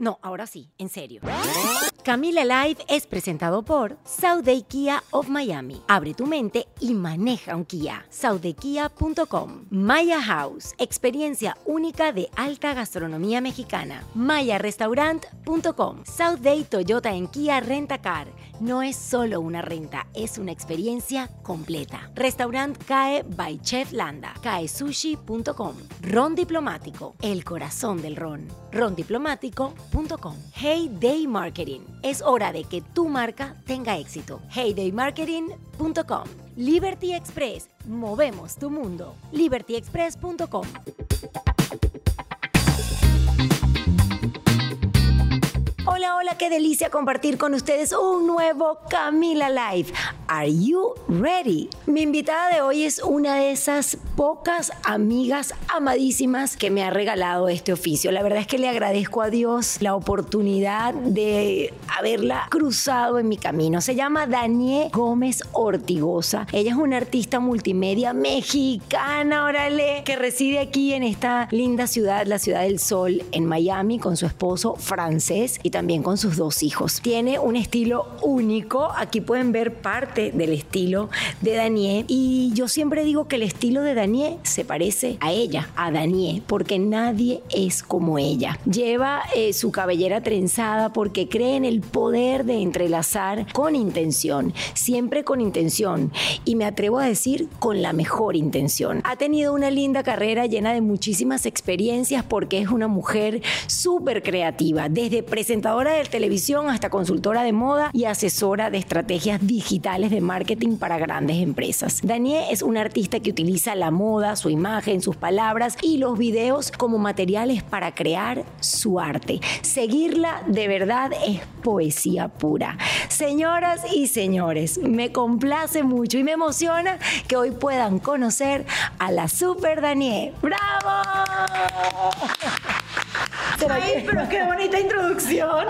No, ahora sí, en serio. Camila Live es presentado por Day Kia of Miami. Abre tu mente y maneja un Kia. SouthDayKia.com. Maya House, experiencia única de alta gastronomía mexicana. MayaRestaurant.com. Day Toyota en Kia Rentacar. No es solo una renta, es una experiencia completa. Restaurant CAE by Chef Landa. CAESushi.com. Ron Diplomático, el corazón del ron. Rondiplomático.com. Hey Day Marketing. Es hora de que tu marca tenga éxito. Heydaymarketing.com. Liberty Express. Movemos tu mundo. libertyexpress.com. Hola, hola, qué delicia compartir con ustedes un nuevo Camila Live. Are you ready? Mi invitada de hoy es una de esas pocas amigas amadísimas que me ha regalado este oficio. La verdad es que le agradezco a Dios la oportunidad de haberla cruzado en mi camino. Se llama Daniel Gómez Ortigosa. Ella es una artista multimedia mexicana, órale, que reside aquí en esta linda ciudad, la ciudad del sol, en Miami, con su esposo francés y también con sus dos hijos. Tiene un estilo único. Aquí pueden ver parte del estilo de Daniel. Y yo siempre digo que el estilo de Daniel se parece a ella, a Daniel, porque nadie es como ella. Lleva eh, su cabellera trenzada porque cree en el poder de entrelazar con intención, siempre con intención. Y me atrevo a decir con la mejor intención. Ha tenido una linda carrera llena de muchísimas experiencias porque es una mujer súper creativa, desde presentadora de televisión hasta consultora de moda y asesora de estrategias digitales de marketing para grandes empresas. Daniel es una artista que utiliza la moda, su imagen, sus palabras y los videos como materiales para crear su arte. Seguirla de verdad es poesía pura. Señoras y señores, me complace mucho y me emociona que hoy puedan conocer a la Super Daniel. ¡Bravo! Ay, pero qué bonita introducción.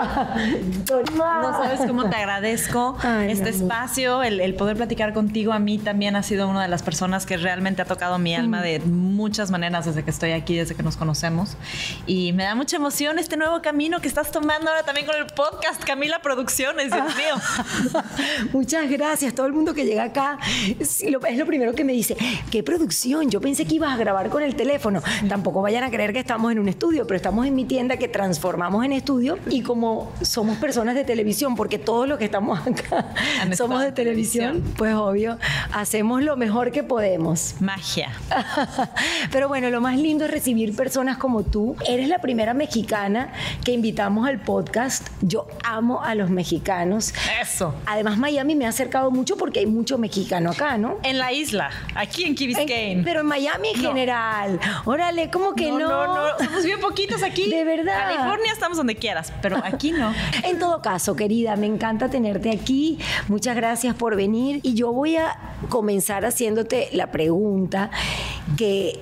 No sabes cómo te agradezco este espacio, el, poder platicar contigo. A mí también ha sido una de las personas que realmente ha tocado mi alma de muchas maneras desde que estoy aquí, desde que nos conocemos. Y me da mucha emoción este nuevo camino que estás tomando ahora también con el podcast Camila Producciones, Dios mío. Muchas gracias. Todo el mundo que llega acá es lo, es lo primero que me dice, ¿qué producción? Yo pensé que ibas a grabar con el teléfono. Tampoco vayan a creer que estamos en un estudio, pero estamos en mi tienda que transformamos en estudio y como somos personas de televisión, porque todos los que estamos acá somos de televisión, pues obvio, hacemos lo mejor que podemos. Magia. Pero bueno, lo más lindo es recibir personas como tú. Eres la primera mexicana que invitamos al podcast. Yo amo a los mexicanos. Eso. Además, Miami me ha acercado mucho porque hay mucho mexicano acá, ¿no? En la isla, aquí en Key Biscayne. pero en Miami en general. Órale, ¿cómo que no? No, no, no. Somos bien poquitos aquí. De verdad. California estamos donde quieras, pero aquí no. En todo caso, querida, me encanta tenerte aquí. Muchas gracias por venir y yo voy a comenzar haciéndote la pregunta que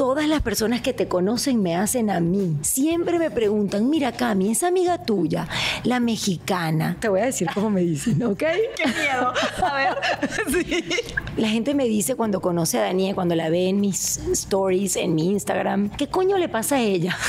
todas las personas que te conocen me hacen a mí. Siempre me preguntan, mira Cami, esa amiga tuya, la mexicana. Te voy a decir cómo me dicen, ¿ok? Qué miedo. A ver. sí. La gente me dice cuando conoce a Daniel, cuando la ve en mis stories, en mi Instagram, ¿qué coño le pasa a ella?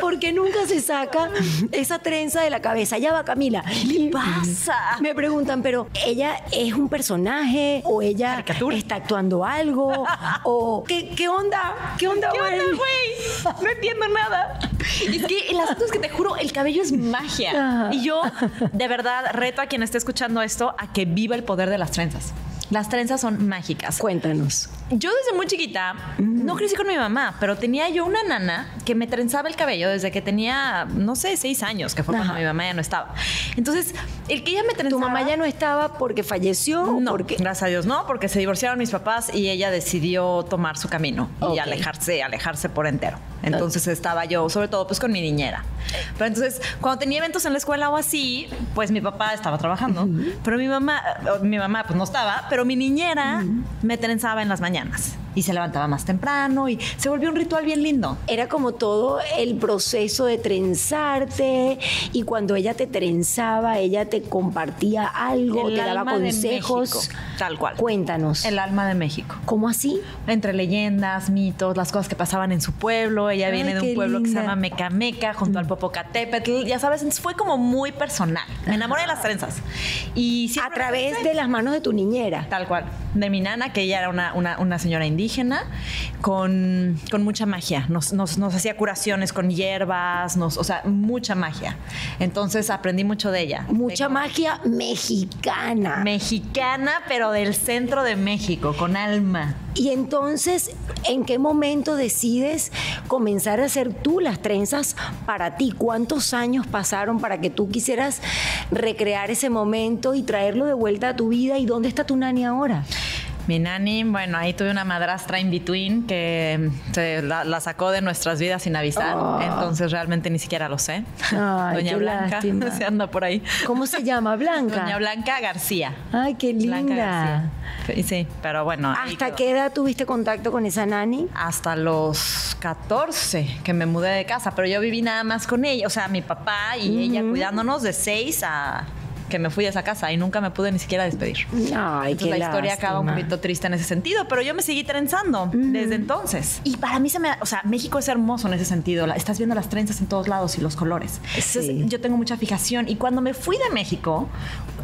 Porque nunca se saca esa trenza de la cabeza. Ya va, Camila. ¿Qué pasa? Me preguntan, pero ella es un personaje o ella está actuando algo o ¿qué, qué onda? ¿Qué onda, güey? No entiendo nada. es que el asunto es que te juro, el cabello es magia. Y yo, de verdad, reto a quien esté escuchando esto a que viva el poder de las trenzas. Las trenzas son mágicas. Cuéntanos. Yo desde muy chiquita no crecí con mi mamá, pero tenía yo una nana que me trenzaba el cabello desde que tenía, no sé, seis años, que fue cuando mi mamá ya no estaba. Entonces, el que ella me trenzaba... ¿Tu mamá ya no estaba porque falleció? No, porque... gracias a Dios no, porque se divorciaron mis papás y ella decidió tomar su camino y alejarse, alejarse por entero. Entonces estaba yo, sobre todo, pues con mi niñera. Pero entonces, cuando tenía eventos en la escuela o así, pues mi papá estaba trabajando, pero mi mamá, mi mamá pues no estaba, pero mi niñera me trenzaba en las mañanas にあります。Y se levantaba más temprano y se volvió un ritual bien lindo. Era como todo el proceso de trenzarte y cuando ella te trenzaba, ella te compartía algo, te daba consejos. tal cual. Cuéntanos. El alma de México. ¿Cómo así? Entre leyendas, mitos, las cosas que pasaban en su pueblo. Ella viene de un pueblo que se llama Mecameca, junto al Popocatépetl. Ya sabes, fue como muy personal. Me enamoré de las trenzas. Y a través de las manos de tu niñera. Tal cual. De mi nana, que ella era una, una, una señora indígena con, mucha magia. Nos, hacía curaciones con hierbas, nos, o sea, mucha magia. Entonces aprendí mucho de ella. Mucha magia mexicana. Mexicana, pero del centro de México, con alma. Y entonces, ¿en qué momento decides comenzar a hacer tú las trenzas para ti? ¿Cuántos años pasaron para que tú quisieras recrear ese momento y traerlo de vuelta a tu vida? ¿Y dónde está tu nani ahora? Mi nani, bueno, ahí tuve una madrastra in between que se la, sacó de nuestras vidas sin avisar. Oh. Entonces realmente ni siquiera lo sé. Doña Blanca se anda por ahí. ¿Cómo se llama? Blanca. Doña Blanca García. Ay, qué linda. Blanca García. Sí, pero bueno. ¿Hasta qué edad tuviste contacto con esa nani? Hasta los 14 que me mudé de casa, pero yo viví nada más con ella, o sea, mi papá y ella cuidándonos de 6 a que me fui a esa casa y nunca me pude ni siquiera despedir. Ay, entonces, la historia acaba un poquito triste en ese sentido, pero yo me seguí trenzando desde entonces. Y para mí se me, o sea, México es hermoso en ese sentido. estás viendo las trenzas en todos lados y los colores. Entonces, yo tengo mucha fijación y cuando me fui de México,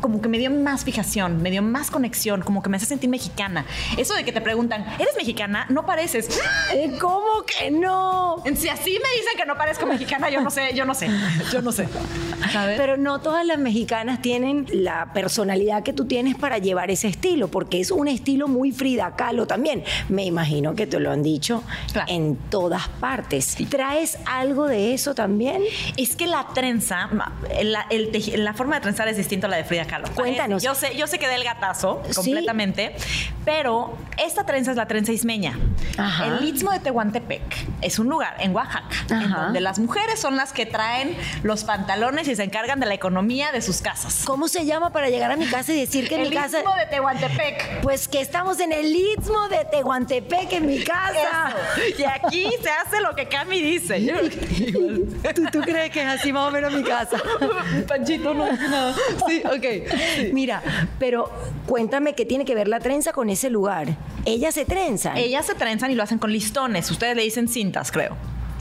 como que me dio más fijación, me dio más conexión, como que me hace sentir mexicana. Eso de que te preguntan, ¿eres mexicana? No pareces. Eh, ¿Cómo que no? Si así me dicen que no parezco mexicana, yo no sé, yo no sé, yo no sé. Pero no todas las mexicanas tienen tienen la personalidad que tú tienes para llevar ese estilo, porque es un estilo muy Frida Kahlo también. Me imagino que te lo han dicho en todas partes. ¿Traes algo de eso también? Es que la trenza, la, la forma de trenzar es distinta a la de Frida Kahlo. Cuéntanos. Yo sé, yo sé que da el gatazo completamente, pero esta trenza es la trenza ismeña. El Istmo de Tehuantepec es un lugar en Oaxaca en donde las mujeres son las que traen los pantalones y se encargan de la economía de sus casas. ¿Cómo se llama para llegar a mi casa y decir que en mi casa. El Istmo de Tehuantepec. Pues que estamos en el Istmo de Tehuantepec en mi casa. Y aquí se hace lo que Cami dice. ¿Tú, ¿Tú, crees que es así más o menos mi casa? Panchito no nada. Sí, ok. Mira, pero cuéntame qué tiene que ver la trenza con ese lugar. Ellas se trenzan. Ellas se trenzan y lo hacen con listones. Ustedes le dicen cintas, creo.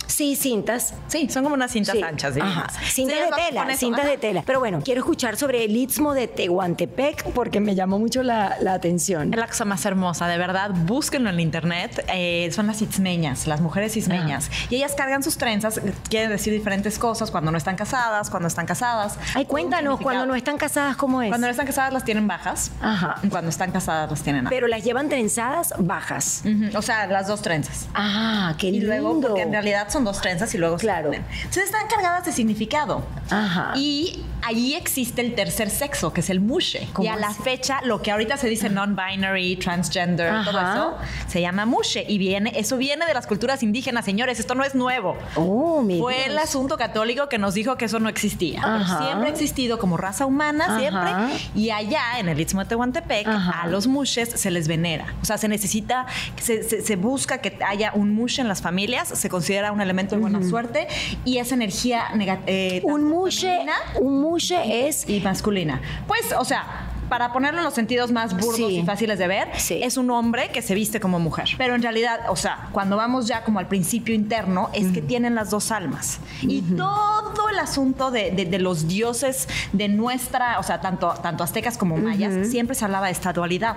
Sí, cintas. Sí, son como unas cintas anchas. Ajá. Cintas de tela, cintas de tela. Pero bueno, quiero escuchar sobre el Istmo de Tehuantepec porque me llamó mucho la, atención. Es la cosa más hermosa, de verdad. Búsquenlo en internet. Eh, son las ismeñas, las mujeres ismeñas. Y ellas cargan sus trenzas, quiere decir diferentes cosas cuando no están casadas, cuando están casadas. Ay, cuéntanos, cuando no están casadas, ¿cómo es? Cuando no están casadas las tienen bajas. Ajá. Cuando están casadas las tienen altas. Pero las llevan trenzadas bajas. O sea, las dos trenzas. Ah, qué lindo. Y luego, porque en realidad son dos trenzas y luego claro. se Entonces están cargadas de significado. Ajá. Y allí existe el tercer sexo, que es el mushe. Y a la fecha, lo que ahorita se dice non-binary, transgender, todo eso, se llama mushe. Y viene, eso viene de las culturas indígenas, señores. Esto no es nuevo. Oh, Fue el asunto católico que nos dijo que eso no existía. siempre ha existido como raza humana, siempre. Y allá, en el Istmo de Tehuantepec, a los mushes se les venera. O sea, se necesita, se, se, busca que haya un mushe en las familias, se considera un elemento de buena suerte y esa energía negativa. Eh, un mushe, un mushe es y masculina. Pues, o sea, para ponerlo en los sentidos más burdos Sí. y fáciles de ver, Sí. es un hombre que se viste como mujer. Pero en realidad, o sea, cuando vamos ya como al principio interno, es que tienen las dos almas. Y todo el asunto de, de- de los dioses de nuestra, o sea, tanto, tanto aztecas como mayas, siempre se hablaba de esta dualidad.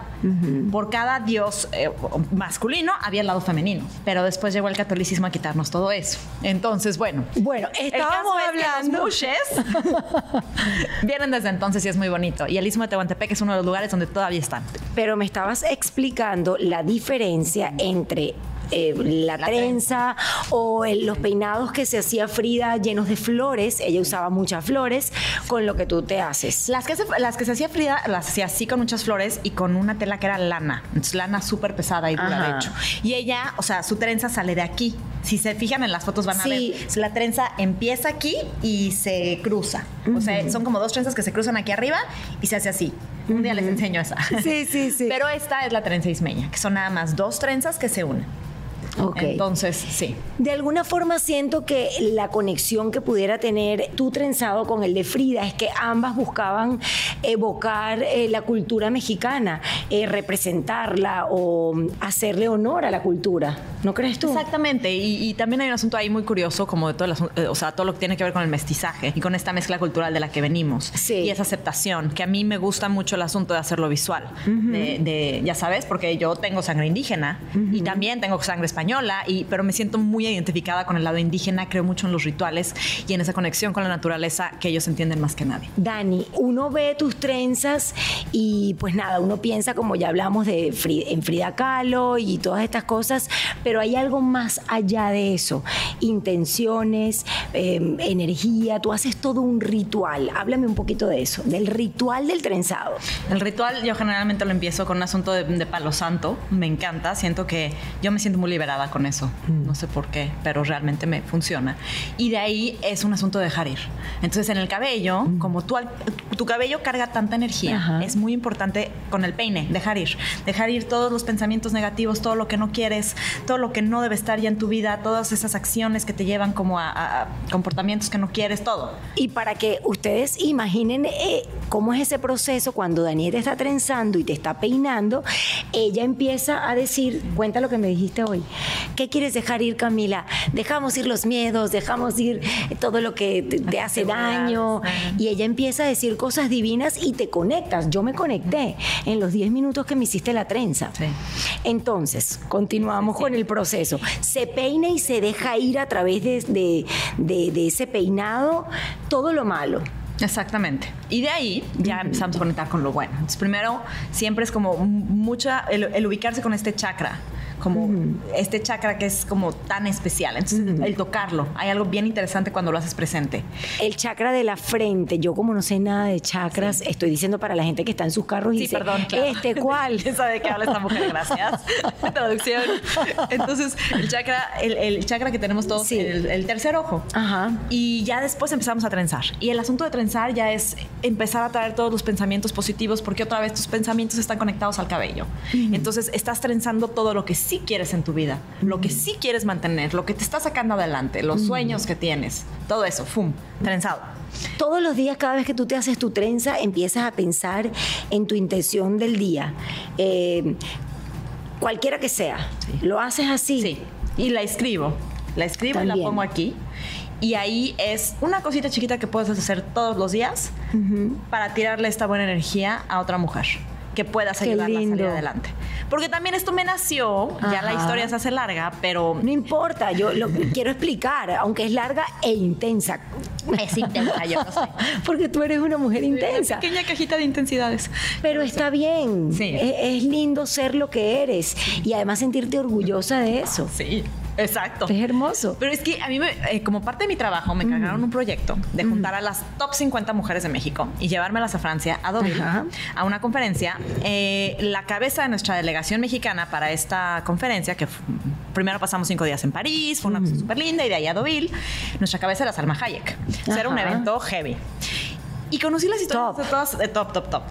Por cada dios eh, masculino había el lado femenino. Pero después llegó el catolicismo a quitarnos todo eso. Entonces, bueno. Bueno, estábamos caso es que hablando. los vienen desde entonces y es muy bonito. Y el Istmo de Tehuantepec es uno de los lugares donde todavía están. Pero me estabas explicando la diferencia entre eh, la, La trenza o el- los peinados que se hacía Frida llenos de flores, ella usaba muchas flores, con lo que tú te haces. Las que, se, las que se hacía Frida las hacía así con muchas flores y con una tela que era lana. Entonces, lana súper pesada y dura, Ajá. de hecho. Y ella, o sea, su trenza sale de aquí. Si se fijan en las fotos van a Sí. ver. La trenza empieza aquí y se cruza. O sea, son como dos trenzas que se cruzan aquí arriba y se hace así. Un día les enseño esa. Sí, sí, sí. Pero esta es la trenza ismeña, que son nada más dos trenzas que se unen. Ok. Entonces, sí. De alguna forma siento que la conexión que pudiera tener tu trenzado con el de Frida es que ambas buscaban evocar eh, la cultura mexicana, eh, representarla o hacerle honor a la cultura. ¿No crees tú? Exactamente, y, y también hay un asunto ahí muy curioso, como de todo el eh, o sea, todo lo que tiene que ver con el mestizaje y con esta mezcla cultural de la que venimos. Sí. Y esa aceptación, que a mí me gusta mucho el asunto de hacerlo visual. de, de- ya sabes, porque yo tengo sangre indígena y también tengo sangre española, y, pero me siento muy identificada con el lado indígena, creo mucho en los rituales y en esa conexión con la naturaleza que ellos entienden más que nadie. Dani, uno ve tus trenzas y pues nada, uno piensa como ya hablamos de Fri- en Frida Kahlo y todas estas cosas, pero hay algo más allá de eso, intenciones, eh, energía, tú haces todo un ritual. Háblame un poquito de eso, del ritual del trenzado. El ritual yo generalmente lo empiezo con un asunto de, de palo santo. Me encanta. Siento que yo me siento muy liberada con eso. No sé por qué, pero realmente me funciona. Y de ahí es un asunto de dejar ir. Entonces en el cabello, como tú, al- tu cabello carga tanta energía, Ajá. es muy importante con el peine, dejar ir. Dejar ir todos los pensamientos negativos, todo lo que no quieres, todo lo que no debe estar ya en tu vida, todas esas acciones que te llevan como a, a- a comportamientos que no quieres, todo. Y para que ustedes imaginen eh, cómo es ese proceso cuando Daniel te está trenzando y te está peinando, ella empieza a decir, cuenta lo que me dijiste hoy, ¿qué quieres dejar ir Camila? Dejamos ir los miedos, dejamos ir todo lo que te, te hace daño y ella empieza a decir cosas divinas y te conectas. Yo me conecté en los 10 minutos que me hiciste la trenza. Sí. Entonces, continuamos con el proceso. Se peina y se deja ir a través de, de- de- de ese peinado todo lo malo. Exactamente. Y de ahí ya empezamos a conectar con lo bueno. Entonces, primero, siempre es como mucha, el, el ubicarse con este chakra, como este chakra que es como tan especial. Entonces, el tocarlo. Hay algo bien interesante cuando lo haces presente. El chakra de la frente, yo como no sé nada de chakras, estoy diciendo para la gente que está en sus carros y Sí, dice, perdón, claro. ¿este cuál? ¿Quién sabe de qué habla esta mujer? Gracias. Traducción. Entonces, el chakra, el, el chakra que tenemos todos, Sí. el, el tercer ojo. Ajá. Y ya después empezamos a trenzar. Y el asunto de trenzar ya es empezar a traer todos los pensamientos positivos porque otra vez tus pensamientos están conectados al cabello. Entonces estás trenzando todo lo que sí quieres en tu vida, lo que sí quieres mantener, lo que te está sacando adelante, los sueños que tienes, todo eso, ¡fum! Trenzado. Todos los días, cada vez que tú te haces tu trenza, empiezas a pensar en tu intención del día. Eh, cualquiera que sea. Lo haces así. Sí. Y la escribo. La escribo y la pongo aquí. Y ahí es una cosita chiquita que puedes hacer todos los días para tirarle esta buena energía a otra mujer que puedas ayudarla a salir adelante. Porque también esto me nació, ya la historia se hace larga, pero No importa, yo lo quiero explicar, aunque es larga e intensa. es intensa, yo no sé. Porque tú eres una mujer intensa. Pequeña cajita de intensidades. Pero está bien. Sí. Es, es lindo ser lo que eres y además sentirte orgullosa de eso. Sí, exacto. Es hermoso. Pero es que a mí, me- eh, como parte de mi trabajo, me encargaron un proyecto de juntar a las top 50 mujeres de México y llevármelas a Francia, a Deauville, Ajá. a una conferencia. Eh, la cabeza de nuestra delegación mexicana para esta conferencia, que primero pasamos cinco días en París, fue una cosa súper linda, y de ahí a Deauville, nuestra cabeza era Salma Hayek. O sea, era un evento heavy. Y conocí las historias Top. de todas, de top, top, top.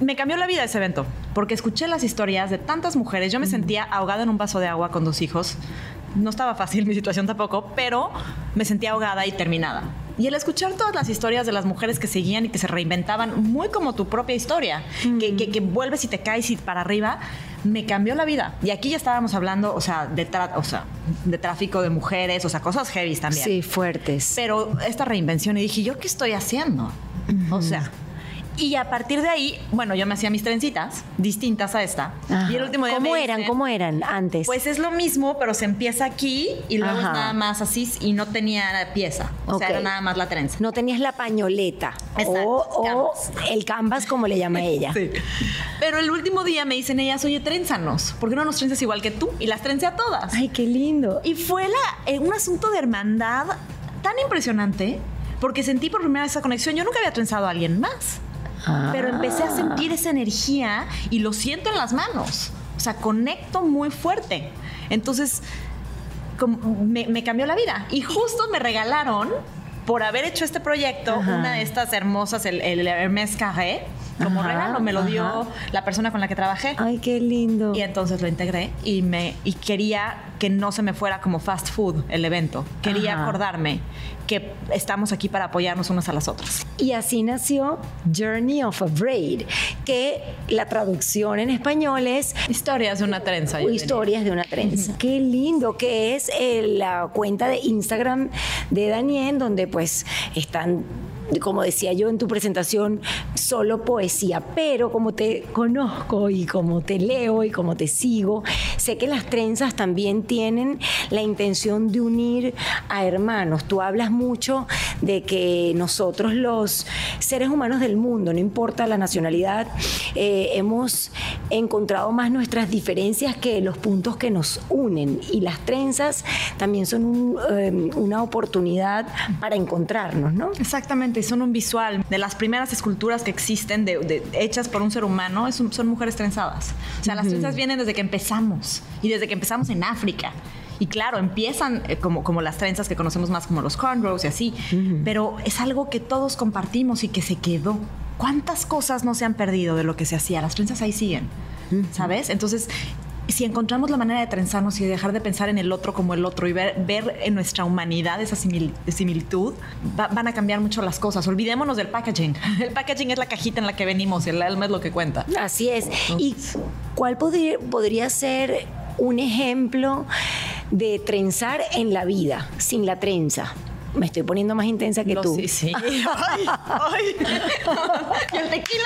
Me cambió la vida ese evento, porque escuché las historias de tantas mujeres. Yo me sentía ahogada en un vaso de agua con dos hijos. No estaba fácil mi situación tampoco, pero me sentía ahogada y terminada. Y el escuchar todas las historias de las mujeres que seguían y que se reinventaban, muy como tu propia historia, que, que, que, vuelves y te caes y para arriba, me cambió la vida. Y aquí ya estábamos hablando, o sea, de, o sea, de tráfico de mujeres, o sea, cosas heavy también. Sí, fuertes. Pero esta reinvención, y dije, ¿yo qué estoy haciendo? O sea, y a partir de ahí, bueno, yo me hacía mis trencitas distintas a esta. Y el último día ¿Cómo eran? ¿Cómo eran antes? Pues es lo mismo, pero se empieza aquí y luego es nada más así y no tenía pieza. O sea, era nada más la trenza. No tenías la pañoleta. O, o el canvas, como le llama ella. sí. Pero el último día me dicen ellas, oye, trénzanos. ¿Por qué no nos trenzas igual que tú? Y las trencé a todas. Ay, qué lindo. Y fue la, eh, un asunto de hermandad tan impresionante porque sentí por primera vez esa conexión. Yo nunca había trenzado a alguien más. Pero empecé a sentir esa energía y lo siento en las manos. O sea, conecto muy fuerte. Entonces, me, me cambió la vida. Y justo me regalaron, por haber hecho este proyecto, una de estas hermosas, el, el Hermès Carré como regalo, me lo dio la persona con la que trabajé. Ay, qué lindo. Y entonces lo integré y me y quería que no se me fuera como fast food el evento. Quería acordarme que estamos aquí para apoyarnos unas a las otras. Y así nació Journey of a Braid, que la traducción en español es Historias de una trenza. Historias de una trenza. Qué lindo que es eh, la cuenta de Instagram de Daniel, donde pues están como decía yo en tu presentación, solo poesía, pero como te conozco y como te leo y como te sigo, sé que las trenzas también tienen la intención de unir a hermanos. Tú hablas mucho de que nosotros los seres humanos del mundo, no importa la nacionalidad, eh, hemos encontrado más nuestras diferencias que los puntos que nos unen y las trenzas también son eh, una oportunidad para encontrarnos, ¿no? Exactamente son un visual. De las primeras esculturas que existen, de, hechas por un ser humano, son mujeres trenzadas. O sea, las trenzas vienen desde que empezamos y desde que empezamos en África. Y claro, empiezan eh, como, como las trenzas que conocemos más como los cornrows y así, pero es algo que todos compartimos y que se quedó. ¿Cuántas cosas no se han perdido de lo que se hacía? Las trenzas ahí siguen, ¿sabes? Entonces, si encontramos la manera de trenzarnos y de dejar de pensar en el otro como el otro y ver, ver en nuestra humanidad esa similitud, van a cambiar mucho las cosas. Olvidémonos del packaging. El packaging es la cajita en la que venimos, el alma es lo que cuenta. Así es. ¿Y cuál podría, podría ser un ejemplo de trenzar en la vida sin la trenza? Me estoy poniendo más intensa que tú. Sí, sí. ay, ay. ¿Y el tequila?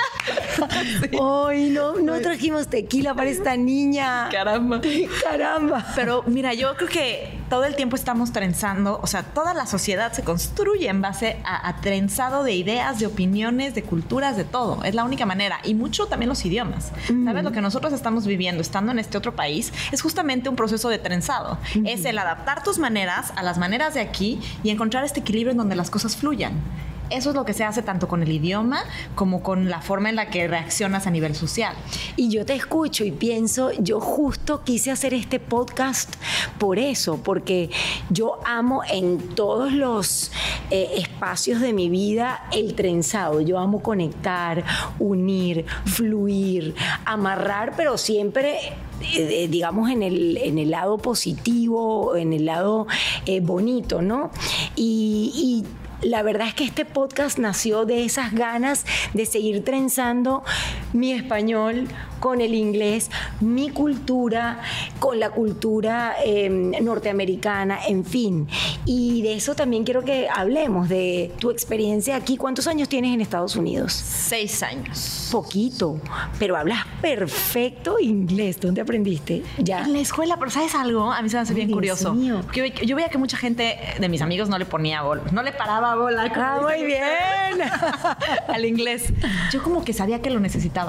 Ay, no, no trajimos tequila para esta niña. Caramba. Caramba. Pero mira, yo creo que todo el tiempo estamos trenzando, o sea, toda la sociedad se construye en base a, trenzado de ideas, de opiniones, de culturas, de todo. Es la única manera. Y mucho también los idiomas. ¿Sabes? Lo que nosotros estamos viviendo estando en este otro país es justamente un proceso de trenzado. Es el adaptar tus maneras a las maneras de aquí y encontrar este equilibrio en donde las cosas fluyan. Eso es lo que se hace tanto con el idioma como con la forma en la que reaccionas a nivel social. Y yo te escucho y pienso, yo justo quise hacer este podcast por eso, porque yo amo en todos los eh, espacios de mi vida el trenzado. Yo amo conectar, unir, fluir, amarrar, pero siempre eh, eh, digamos, en el, en el lado positivo, en el lado bonito, ¿no? y la verdad es que este podcast nació de esas ganas de seguir trenzando mi español con el inglés, mi cultura, con la cultura em, norteamericana, en fin. Y de eso también quiero que hablemos, de tu experiencia aquí. ¿Cuántos años tienes en Estados Unidos? Seis años. Poquito, pero hablas perfecto inglés. ¿Dónde aprendiste? Ya. En la escuela, pero ¿sabes algo? A mí se me hace bien curioso. Yo, yo veía que mucha gente de mis amigos no le ponía bola, no le paraba bola. Ah, muy bien. al inglés. Yo como que sabía que lo necesitaba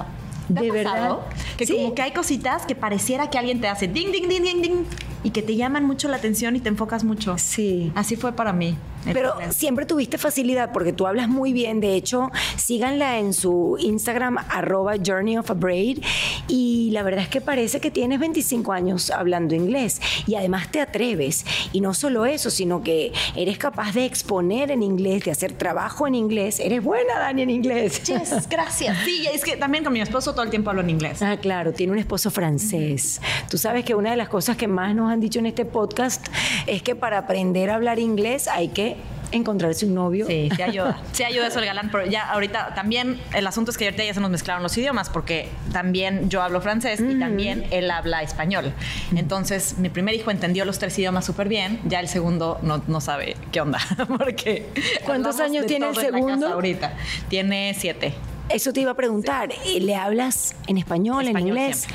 de verdad. Que como que hay cositas que pareciera que alguien te hace ding, ding, ding, ding, ding, y que te llaman mucho la atención y te enfocas mucho. Sí. Así fue para mí. Pero siempre tuviste facilidad porque tú hablas muy bien. De hecho, síganla en su Instagram, arroba Journey of a Braid. Y la verdad es que parece que tienes 25 años hablando inglés. Y además te atreves. Y no solo eso, sino que eres capaz de exponer en inglés, de hacer trabajo en inglés. Eres buena, Dani, en inglés. Yes, gracias. Sí, es que también con mi esposo todo el tiempo hablo en inglés. Ah, claro, tiene un esposo francés. Tú sabes que una de las cosas que más nos han dicho en este podcast es que para aprender a hablar inglés hay que encontrarse un novio. Sí, sí ayuda. Sí ayuda eso el galán, pero ya ahorita también el asunto es que ahorita ya se nos mezclaron los idiomas porque también yo hablo francés y también él habla español. Entonces, mi primer hijo entendió los tres idiomas súper bien, ya el segundo no, no sabe qué onda, porque ¿Cuántos años tiene el segundo? ahorita? Tiene siete. Eso te iba a preguntar. ¿eh, ¿Le hablas en español, en inglés?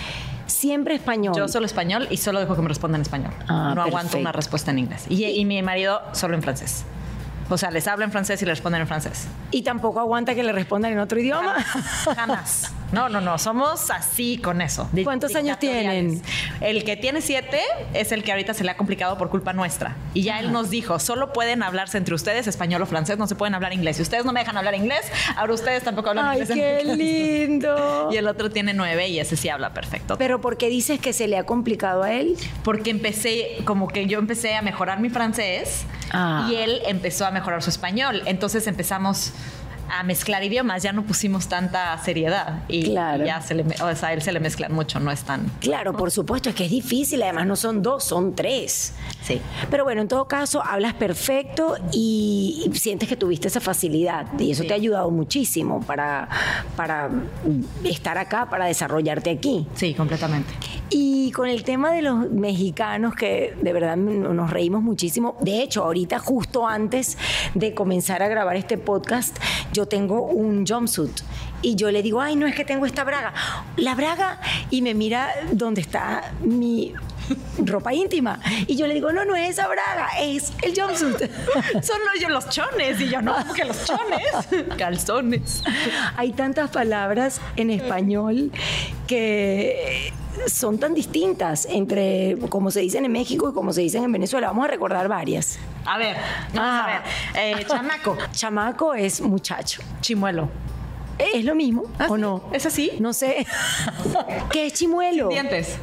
Siempre, español. Yo solo español y solo dejo que me responda en español. Ah, no aguanto una respuesta en inglés. Y, y mi marido solo en francés. O sea, les hablo en francés y les responden en francés. Y tampoco aguanta que le respondan en otro idioma. Jamás. No, no, no. Somos así con eso. ¿Cuántos años dictatoriales. El que tiene siete es el que ahorita se le ha complicado por culpa nuestra. Y ya él nos dijo, solo pueden hablarse entre ustedes español o francés, no se pueden hablar inglés. Si ustedes no me dejan hablar inglés, ahora ustedes tampoco hablan Ay, inglés. qué en lindo. Y el otro tiene nueve y ese sí habla perfecto. Pero ¿por qué dices que se le ha complicado a él? porque empecé, como que yo empecé a mejorar mi francés Ah. y él empezó a mejorar su español. Entonces empezamos a mezclar idiomas, ya no pusimos tanta seriedad y Claro. ya se le, o sea, a él se le mezclan mucho, no es tan... Claro, por supuesto, es que es difícil, además no son dos, son tres. Sí. Pero bueno, en todo caso, hablas perfecto y y sientes que tuviste esa facilidad y eso Sí. te ha ayudado muchísimo para, para estar acá, para desarrollarte aquí. Sí, completamente. Y con el tema de los mexicanos, que de verdad nos reímos muchísimo. De hecho, ahorita, justo antes de comenzar a grabar este podcast, yo tengo un jumpsuit. Y yo le digo, ay, no es que tengo esta braga. La braga, y me mira donde está mi ropa íntima. Y yo le digo, no, no es esa braga, es el jumpsuit. Son los, los chones y yo no, que los chones. Calzones. Hay tantas palabras en español que son tan distintas entre como se dicen en México y como se dicen en Venezuela. Vamos a recordar varias. A ver, vamos a Ah. ver. Eh, chamaco, Chamaco es muchacho. chimuelo. ¿Es lo mismo ¿Ah, o no? ¿Es así? No sé. ¿Qué es chimuelo? Dientes.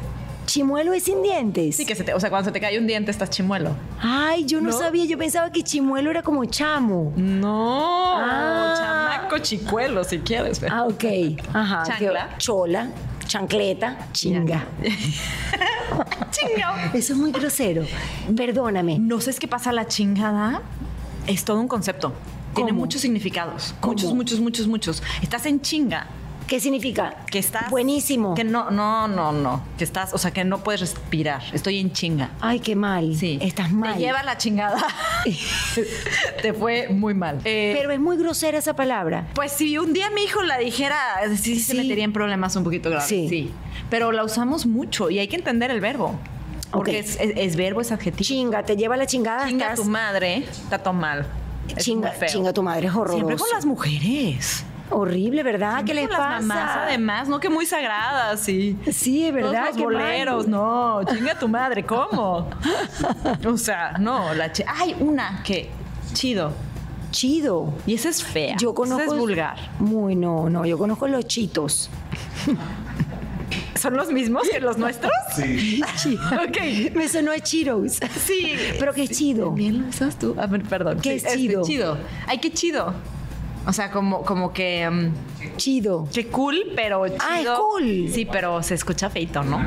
Chimuelo es sin dientes. Sí, que se te, o sea, cuando se te cae un diente estás chimuelo. Ay, yo no, ¿No? sabía. Yo pensaba que chimuelo era como chamo. No, Ah. chamaco chicuelo, si quieres. Ah, ok. Ajá. Chancla. chola, chancleta, chinga. Chingao. Eso es muy grosero. Perdóname. No sé qué pasa la chingada. Es todo un concepto. Tiene muchos significados. ¿Cómo? Muchos, muchos, muchos, muchos. Estás en chinga. ¿Qué significa? Que estás. Buenísimo. Que no, no, no, no. Que estás, o sea, que no puedes respirar. Estoy en chinga. Ay, qué mal. Sí. Estás mal. Te lleva la chingada. Te fue muy mal. Eh, Pero es muy grosera esa palabra. Pues si un día mi hijo la dijera, sí, se Sí. metería en problemas un poquito graves. Sí. Sí. Pero la usamos mucho y hay que entender el verbo. Porque es, es- es verbo, es adjetivo. Chinga, te lleva la chingada. Chinga estás- tu madre, está todo mal. Es Chinga, chinga tu madre, es horroroso. Siempre con las mujeres. Horrible, ¿verdad? ¿Qué les con pasa? las mamás, además, no que muy sagradas, sí. Sí, es verdad. Todos los mal. boleros, no, chinga tu madre, ¿cómo? o sea, no, la chi- Ay, una que chido. Chido. Y esa es fea. Yo conozco. Esa es vulgar. Muy, no, no. Yo conozco los chitos. ¿Son los mismos que los nuestros? Sí. ok. Me sonó a Cheetos. Sí. Pero qué chido. Bien lo usas tú. A ver, perdón. ¿Qué Sí, es este, chido? chido. Ay, qué chido. O sea, como, como que. mm, Chido. Qué cool, pero chido. Ah, cool. Sí, pero se escucha feito, ¿no?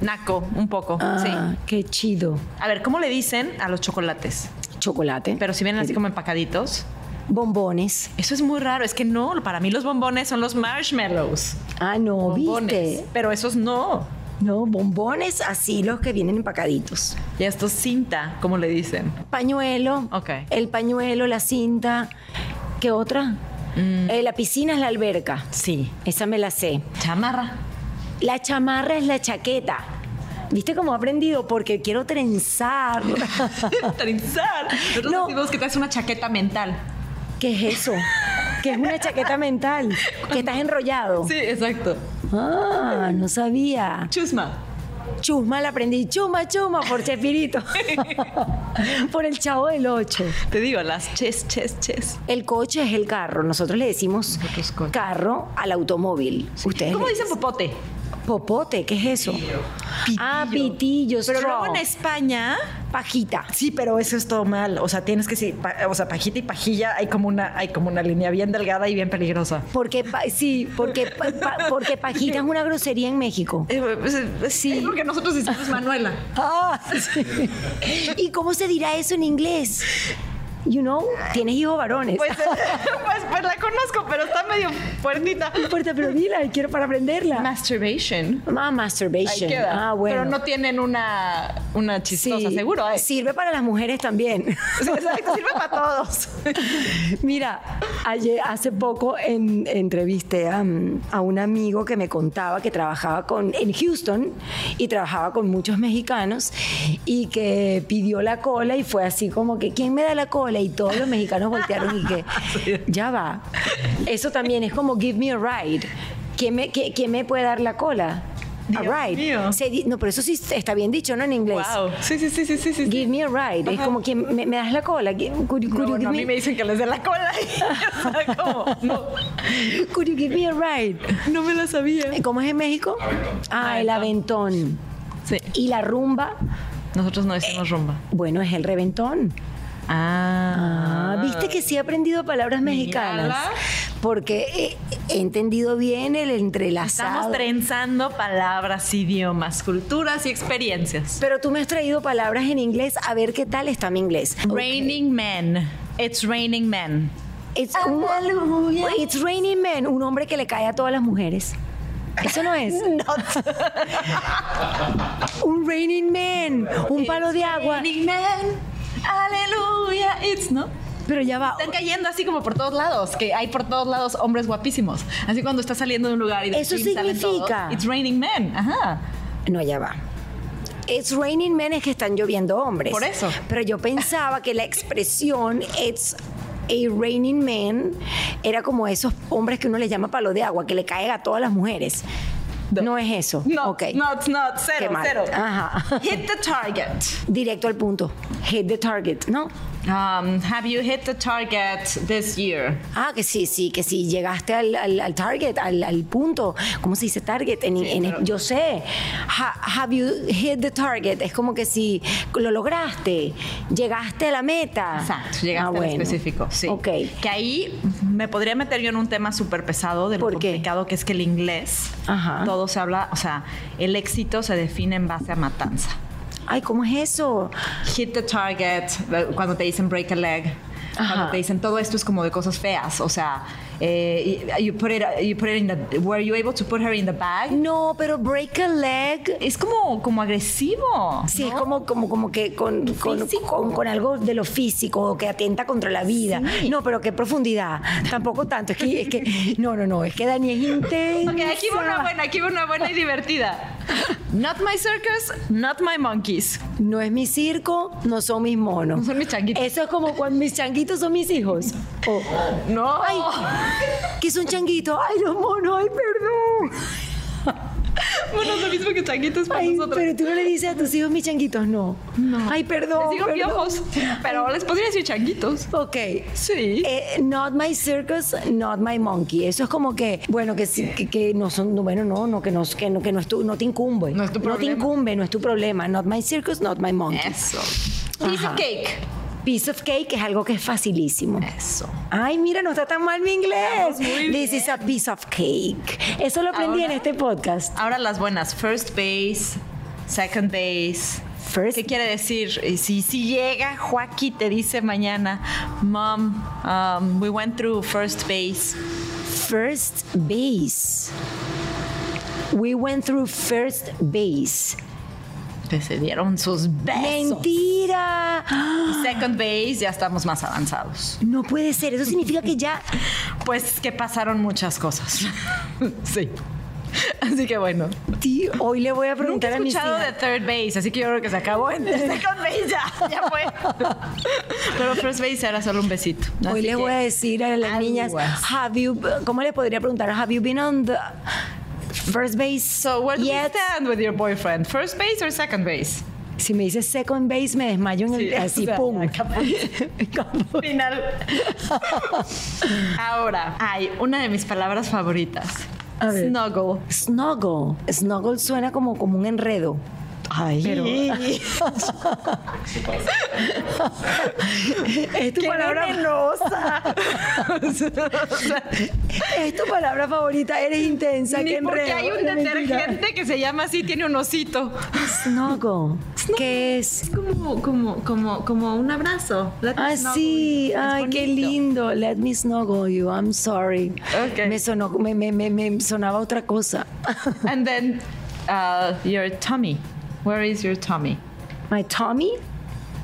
Naco, un poco. Ah, Sí. qué chido. A ver, ¿cómo le dicen a los chocolates? Chocolate. Pero si vienen así como empacaditos. Bombones. Eso es muy raro. Es que no, para mí los bombones son los marshmallows. Ah, no, Bombones. ¿viste? Pero esos no. No, bombones así los que vienen empacaditos. Y esto es cinta, ¿cómo le dicen? Pañuelo. Ok. El pañuelo, la cinta. ¿Qué otra? Eh, la piscina es la alberca. Sí. Esa me la sé. Chamarra. La chamarra es la chaqueta. ¿Viste cómo he aprendido? Porque quiero trenzar. Trenzar. Nosotros No. decimos que te hace una chaqueta mental. ¿Qué es eso? Que es una chaqueta mental. Que estás enrollado. Sí, exacto. Ah, no sabía. Chusma. Chusma la aprendí. Chuma, chuma, por Chespirito. por el chavo del 8. Te digo, las ches, ches, ches. El coche es el carro. Nosotros le decimos Nosotros carro al automóvil. Ustedes ¿Cómo dicen popote? Popote, ¿qué es eso? Ah, pitillo, Pero straw. luego en España. Pajita. Sí, pero eso es todo mal. O sea, tienes que sí, pa- o sea, pajita y pajilla hay como una, hay como una línea bien delgada y bien peligrosa. Porque, pa- sí, porque, pa- pa- porque pajita es una grosería en México. Eh, pues, eh, Sí. Es porque nosotros decimos Manuela. Ah, sí. ¿Y cómo se dirá eso en inglés? You know, tienes hijos varones. Pues, pues la conozco, pero está medio fuertita. Fuerte, pero dila, quiero para aprenderla. Masturbation. Ah, masturbation. Ahí queda. Ah, bueno. Pero no tienen una, una chistosa, Sí, seguro. ¿eh? Sirve para las mujeres también. Sí, sirve para todos. Mira, ayer, hace poco en, entrevisté a, a un amigo que me contaba que trabajaba con, en Houston y trabajaba con muchos mexicanos y que pidió la cola y fue así como que, ¿quién me da la cola? Y todos los mexicanos voltearon y que, ya va. Eso también es como, give me a ride. ¿Quién me, qué- quién me puede dar la cola? A Dios ride. mío. Se no, pero eso sí está bien dicho, ¿no? En inglés. Wow. Sí, sí, sí, sí, sí. sí. Give me a ride. Es como que me, me das la cola. Could you, could No, you no, give a mí me- me dicen que les dé la cola. Y, o sea, como, no, Could you give me a ride? no me la sabía. ¿Cómo es en México? Ah, el aventón. Sí. Y la rumba, Nosotros no decimos rumba. bueno, es el reventón. Ah, ¿viste que sí he aprendido palabras mexicanas? Mírala. Porque he, he entendido bien el entrelazado. Estamos trenzando palabras, idiomas, culturas y experiencias. Pero tú me has traído palabras en inglés, a ver qué tal está mi inglés. Raining men. It's raining men. It's, un- it's raining men, un hombre que le cae a todas las mujeres. Eso no es. un raining man, un palo de agua. Raining men. Aleluya. It's no. Pero ya va. Están cayendo así como por todos lados, que hay por todos lados hombres guapísimos. Así cuando estás saliendo de un lugar y de Eso todos, significa. It's raining men. Ajá. No, ya va. It's raining men es que están lloviendo hombres. Por eso. Pero yo pensaba que la expresión it's a raining man era como esos hombres que uno le llama palo de agua, que le caen a todas las mujeres. No, es eso. No, ok. no, not. Cero, cero. Ajá. Hit the target. Directo al punto. Hit the target, ¿no? Um, have you hit the target this year? Ah, que sí, sí, que sí, llegaste al, al- al target, al, al punto. ¿Cómo se dice target? En, en- pero- yo sé. Ha- have you hit the target? Es como que si lo lograste, llegaste a la meta. Exacto, llegaste Ah, al bueno. específico. Sí. Ok. Que ahí me podría meter yo en un tema súper pesado de lo complicado que es que el inglés, Ajá. todo se habla, o sea, el éxito se define en base a matanza. Ay, ¿cómo es eso? Hit the target, cuando te dicen break a leg, Ajá. cuando te dicen todo esto es como de cosas feas, o sea, eh, you put it, you put it in the, were you able to put her in the bag? No, pero break a leg. Es como, como agresivo. Sí, es ¿no? como, como, como que con, con, con- con algo de lo físico que atenta contra la vida. Sí. No, pero qué profundidad. Tampoco tanto. Es que, es que no, no, no. Es que Dani es intensa. Ok, aquí va una buena, aquí va una buena y divertida. Not my circus, not my monkeys. No es mi circo, no son mis monos. No son mis changuitos. Eso es como cuando mis changuitos son mis hijos. No. ay, que son changuitos. Ay, los monos, ay, perdón. Bueno, es lo mismo que changuitos para Ay, nosotros. pero tú no le dices a tus hijos mis changuitos, no. No. Ay, perdón. Les digo perdón. piojos, pero les podría decir changuitos. Ok. Sí. Eh, not my circus, not my monkey. Eso es como que, bueno, que, sí, que, que no son, no, bueno, no, no, que no, que no, que no, es tu- no te incumbe. No es tu te problema. incumbe, no es tu problema. Not my circus, not my monkey. Eso. Piece Ajá. of cake. Piece of cake es algo que es facilísimo. Eso. Ay, mira, no está tan mal mi inglés. Muy This is a piece of cake. Eso lo aprendí Ahora- en este podcast. Ahora las buenas. First base, second base. First, ¿Qué quiere decir? Si, si llega Joaquín te dice mañana, Mom, um, we went through first base. first base. We went through first base. Que se dieron sus besos. Mentira. Y second base ya estamos más avanzados. No puede ser. Eso significa que ya Pues que pasaron muchas cosas. sí. Así que bueno. Hoy le voy a Nunca preguntar he a mis escuchado de third base, así que yo creo que se acabó en second base ya, ya fue. Pero first base era solo un besito. Hoy que voy a decir a las niñas, have you, ¿cómo le podría preguntar? Have you been on the first base So where do yet? you stand with your boyfriend? First base or second base? Si me dices second base, me desmayo en el, Sí, así, o sea, pum. Final. Ahora, hay una de mis palabras favoritas. Snuggle. Snuggle. Snuggle suena como, como un enredo. Ay, Pero- es tu palabra es tu palabra favorita. Eres intensa. Ni porque enredo, hay un mentira. detergente que se llama así, tiene un osito. Snuggle. ¿Qué es? Es como, como, como, como un abrazo. Let Ah, sí, ay, qué lindo. Let me snuggle you. I'm sorry. Ok. Me sonó, me, me, me, me sonaba otra cosa. And then uh, your tummy. Where is your tummy? My tummy?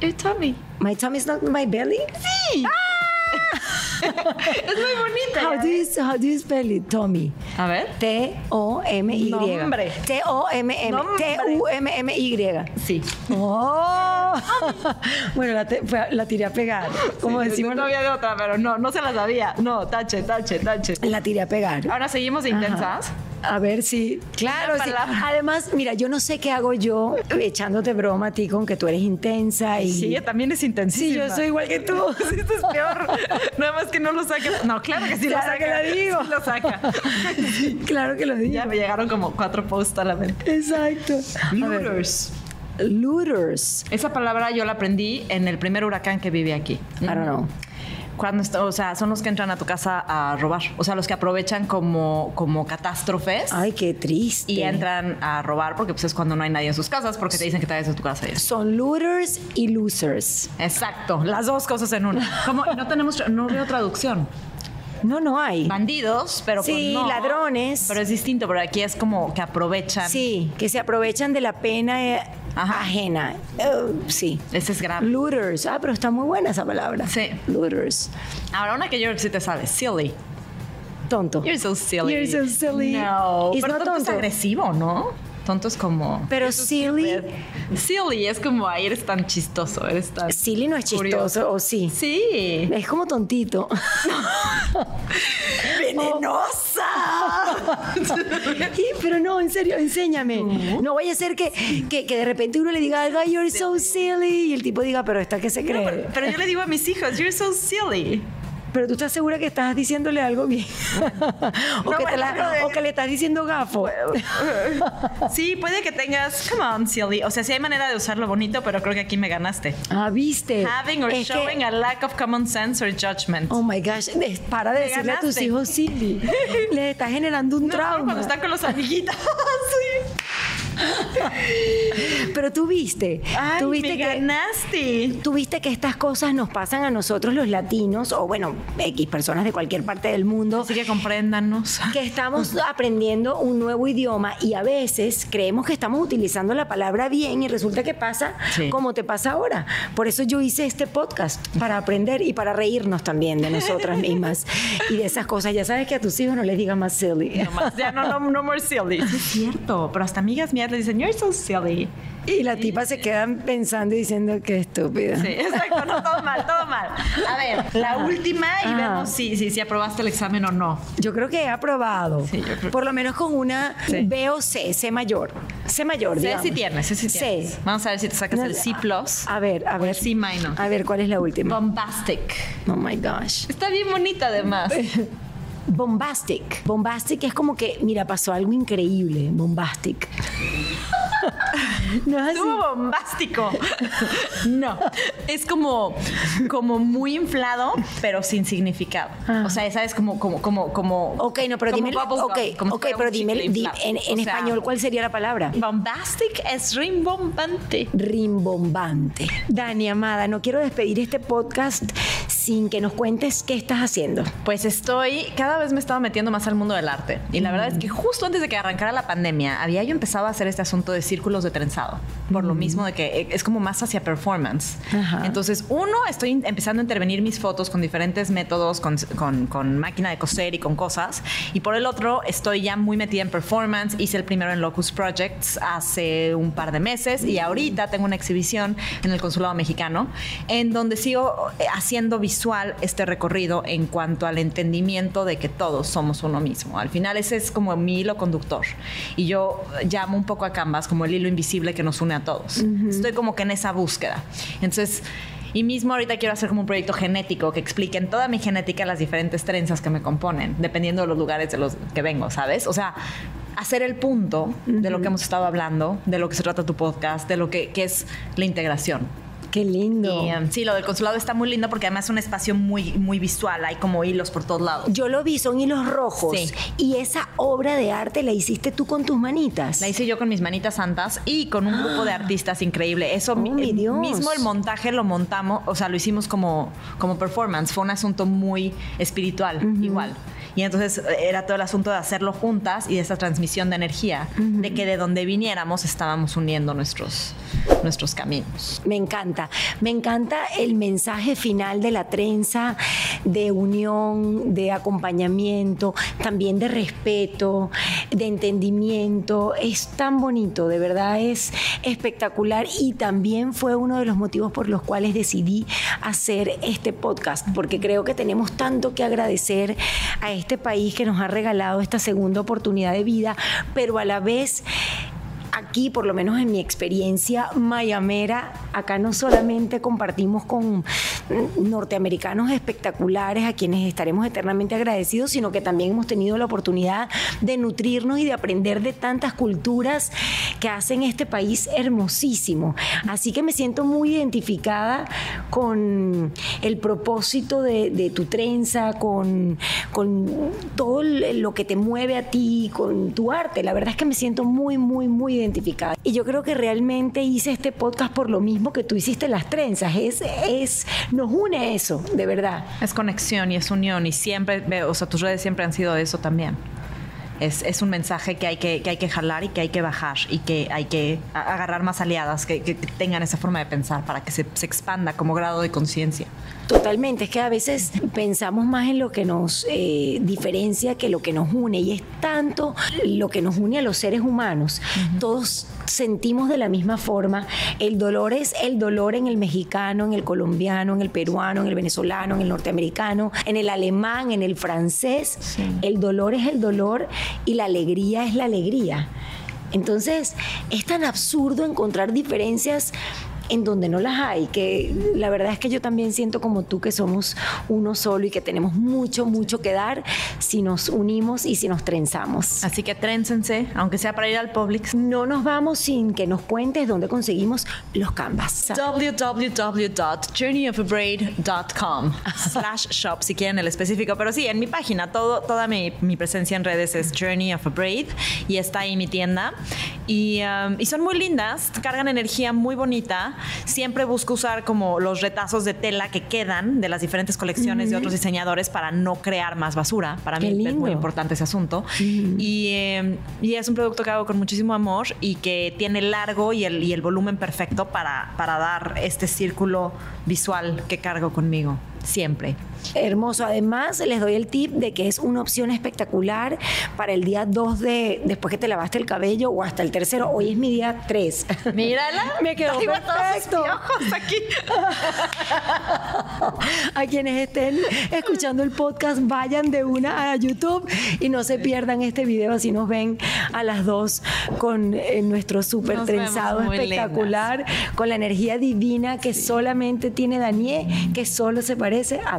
Your tummy. My tummy is not my belly? Sí. es muy bonita. How do you, how do you spell it, Tommy? A ver. T-O-M-Y. Nombre. T-O-M-M. T-U-M-M-Y. Sí. Oh. bueno, la, te- la tiré a pegar. Como decimos, no había de otra, pero no, no se la sabía. No, tache, tache, tache. la tiré a pegar. Ahora seguimos de intensas. A ver si. Claro, sí. Además, mira, yo no sé qué hago yo echándote broma a ti con que tú eres intensa y. Sí, ella también es intensísima. Sí, yo soy igual que tú. Sí, esto es peor. Nada más que no lo saca. No, claro que sí Claro lo saca. que lo digo. Sí lo saca. claro que lo digo. Ya me llegaron como cuatro posts a la mente. Exacto. Looters. Looters. Esa palabra yo la aprendí en el primer huracán que viví aquí. I don't know. Cuando, está- o sea, son los que entran a tu casa a robar. O sea, los que aprovechan como, como catástrofes Ay, qué triste. y entran a robar porque pues es cuando no hay nadie en sus casas porque te dicen que te vayas a tu casa. y eso. Son looters y losers. Exacto, las dos cosas en una. Como no tenemos, no veo traducción. No, no hay. Bandidos, pero pues Sí, no. ladrones. Pero es distinto, pero aquí es como que aprovechan. Sí, que se aprovechan de la pena eh, Ajá. ajena. Eh, sí. Ese es grave. Looters. Ah, pero está muy buena esa palabra. Sí. Looters. Ahora una que yo sí te sabes, silly. Tonto. You're so silly. You're so silly. No, It's pero not tonto, es agresivo, ¿no? Tonto es como... Pero silly. Silly es como, ay, eres tan chistoso, eres tan... Silly no es chistoso, Curioso. ¿o sí? Sí. Es como tontito. ¡Venenosa! Sí, pero no, en serio, enséñame. No vaya a ser que, que, que de repente uno le diga algo, "Ay, you're so silly, y el tipo diga, pero esta que se cree. Pero, pero yo le digo a mis hijos, you're so silly. Pero tú estás segura que estás diciéndole algo bien. o, No, que la- bueno, de- o que le estás diciendo gafo. Sí, puede que tengas, come on, silly. O sea, sí hay manera de usarlo bonito, pero creo que aquí me ganaste. ah, viste. Having or Es que- showing a lack of common sense or judgment. Oh my gosh, para de decirle a tus ganaste. hijos silly. Le estás generando un No, trauma. cuando están con los amiguitos. Pero tú viste, Ay, tú viste me que ganaste. Tú viste que estas cosas nos pasan a nosotros los latinos, o bueno, X personas de cualquier parte del mundo, Así que compréndanos. que estamos aprendiendo un nuevo idioma y a veces creemos que estamos utilizando la palabra bien y resulta que pasa Sí. como te pasa ahora. Por eso yo hice este podcast, para aprender y para reírnos también de nosotras mismas y de esas cosas. Ya sabes que a tus hijos no les digas más silly. No más, ya no, no, no more silly. Es cierto, pero hasta amigas mías le dicen, you're so silly. Y la tipa se quedan pensando y diciendo que estúpida. Sí, exacto, no, todo mal, todo mal. A ver, la última y Ajá. vemos si, si, si aprobaste el examen o no. Yo creo que he aprobado. Sí, yo creo- Por lo menos con una Sí. B o C, C mayor. C mayor, Sí, digamos. sí tienes, sí, sí tienes. C. Vamos a ver si te sacas No, el C+. A ver, a ver. C minus. A ver, ¿cuál es la última? Bombastic. Oh my gosh. Está bien bonita además. Bombastic. Bombastic es como que, mira, pasó algo increíble. Bombastic. no así. Estuvo bombástico. No, es como, como muy inflado, pero sin significado. Ah. O sea, ¿sabes? Como, como, como, como. Ok, no, pero dime. Ok, como si ok, fuera pero dime, di- en, en O sea, español, ¿cuál sería la palabra? Bombastic es rimbombante. Rimbombante. Dani, amada, no quiero despedir este podcast sin que nos cuentes qué estás haciendo. Pues estoy, cada vez me he estado metiendo más al mundo del arte. Y la verdad es que Mm. justo antes de que arrancara la pandemia, había yo empezado a hacer este asunto de círculos de trenzado. Por lo mismo de que es como más hacia performance. Mm. Ajá. Entonces, uno, estoy empezando a intervenir mis fotos con diferentes métodos, con, con- con máquina de coser y con cosas. Y por el otro, estoy ya muy metida en performance. Hice el primero en Locus Projects hace un par de meses. Y ahorita tengo una exhibición en el Consulado Mexicano, en donde sigo eh, haciendo visual este recorrido en cuanto al entendimiento de que todos somos uno mismo. Al final ese es como mi hilo conductor. Y yo llamo un poco a Canvas como el hilo invisible que nos une a todos. Estoy como que en esa búsqueda. Entonces... Y mismo ahorita quiero hacer como un proyecto genético que explique en toda mi genética las diferentes trenzas que me componen, dependiendo de los lugares de los que vengo, ¿sabes? O sea, hacer el punto de lo que hemos estado hablando, de lo que se trata tu podcast, de lo que, que es la integración. Qué lindo. Y, um, sí, lo del consulado está muy lindo porque además es un espacio muy, muy visual. Hay como hilos por todos lados. Yo lo vi, son hilos rojos. Sí. Y esa obra de arte la hiciste tú con tus manitas. La hice yo con mis manitas santas y con un grupo de artistas increíble. Eso Oh, mi- Dios. mismo el montaje lo montamos, o sea, lo hicimos como, como performance. Fue un asunto muy espiritual, igual. Y entonces eh, era todo el asunto de hacerlo juntas y de esa transmisión de energía, de que de donde viniéramos estábamos uniendo nuestros, nuestros caminos. Me encanta, me encanta el mensaje final de la trenza, de unión, de acompañamiento, también de respeto, de entendimiento. Es tan bonito, de verdad es espectacular y también fue uno de los motivos por los cuales decidí hacer este podcast, porque creo que tenemos tanto que agradecer a este país que nos ha regalado esta segunda oportunidad de vida, pero a la vez aquí, por lo menos en mi experiencia mayamera, acá no solamente compartimos con norteamericanos espectaculares a quienes estaremos eternamente agradecidos, sino que también hemos tenido la oportunidad de nutrirnos y de aprender de tantas culturas que hacen este país hermosísimo. Así que me siento muy identificada con el propósito de, de tu trenza, con, con todo lo que te mueve a ti, con tu arte. La verdad es que me siento muy, muy, muy identificada. Y yo creo que realmente hice este podcast por lo mismo que tú hiciste las trenzas. Es, es, nos une eso, de verdad. Es conexión y es unión y siempre, o sea, tus redes siempre han sido eso también. Es, es un mensaje que hay que, que hay que jalar y que hay que bajar y que hay que agarrar más aliadas que, que tengan esa forma de pensar para que se, se expanda como grado de conciencia. Totalmente, es que a veces pensamos más en lo que nos eh, diferencia que lo que nos une y es tanto lo que nos une a los seres humanos. Todos sentimos de la misma forma. El dolor es el dolor en el mexicano, en el colombiano, en el peruano, en el venezolano, en el norteamericano, en el alemán, en el francés. El dolor es el dolor y la alegría es la alegría. Entonces, es tan absurdo encontrar diferencias en donde no las hay, que la verdad es que yo también siento como tú que somos uno solo y que tenemos mucho, mucho que dar si nos unimos y si nos trenzamos. Así que trénsense, aunque sea para ir al Publix. No nos vamos sin que nos cuentes dónde conseguimos los canvas. www.journeyofabreed.com slash shop si quieren el específico pero sí en mi página todo, toda mi, mi presencia en redes es Journey of a Braid y está ahí mi tienda y, um, y son muy lindas cargan energía muy bonita siempre busco usar como los retazos de tela que quedan de las diferentes colecciones de otros diseñadores para no crear más basura. Para Qué mí es muy importante ese asunto. Y, eh, y es un producto que hago con muchísimo amor y que tiene el largo y el, y el volumen perfecto para, para dar este círculo visual que cargo conmigo siempre. Hermoso. Además, les doy el tip de que es una opción espectacular para el día 2 de después que te lavaste el cabello o hasta el tercero. Hoy es mi día 3. Mírala. Me quedó todos perfecto. aquí. A quienes estén escuchando el podcast, vayan de una a YouTube y no se pierdan este video así nos ven a las dos con eh, nuestro súper trenzado espectacular, con la energía divina que solamente tiene Danié, que solo se parece a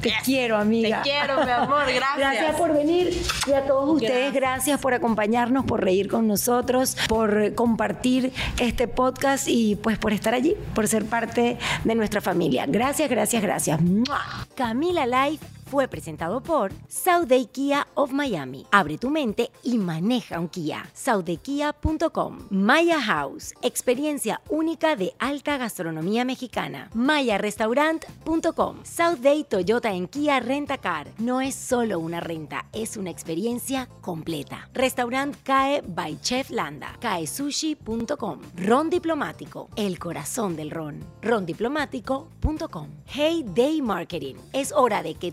Te Yes. quiero, amiga. Te quiero, mi amor, gracias. Gracias por venir y a todos ustedes, gracias por acompañarnos, por reír con nosotros, por compartir este podcast y pues por estar allí, por ser parte de nuestra familia. Gracias, gracias, gracias. ¡Mua! Camila Life fue presentado por Sauday Kia of Miami. Abre tu mente y maneja un Kia. SaudayKia.com. Maya House, experiencia única de alta gastronomía mexicana. MayaRestaurant.com. South Day Toyota en Kia Rentacar. No es solo una renta, es una experiencia completa. Restaurant CAE by Chef Landa. CAESushi.com. Ron Diplomático, el corazón del ron. Rondiplomático.com. Hey Day Marketing. Es hora de que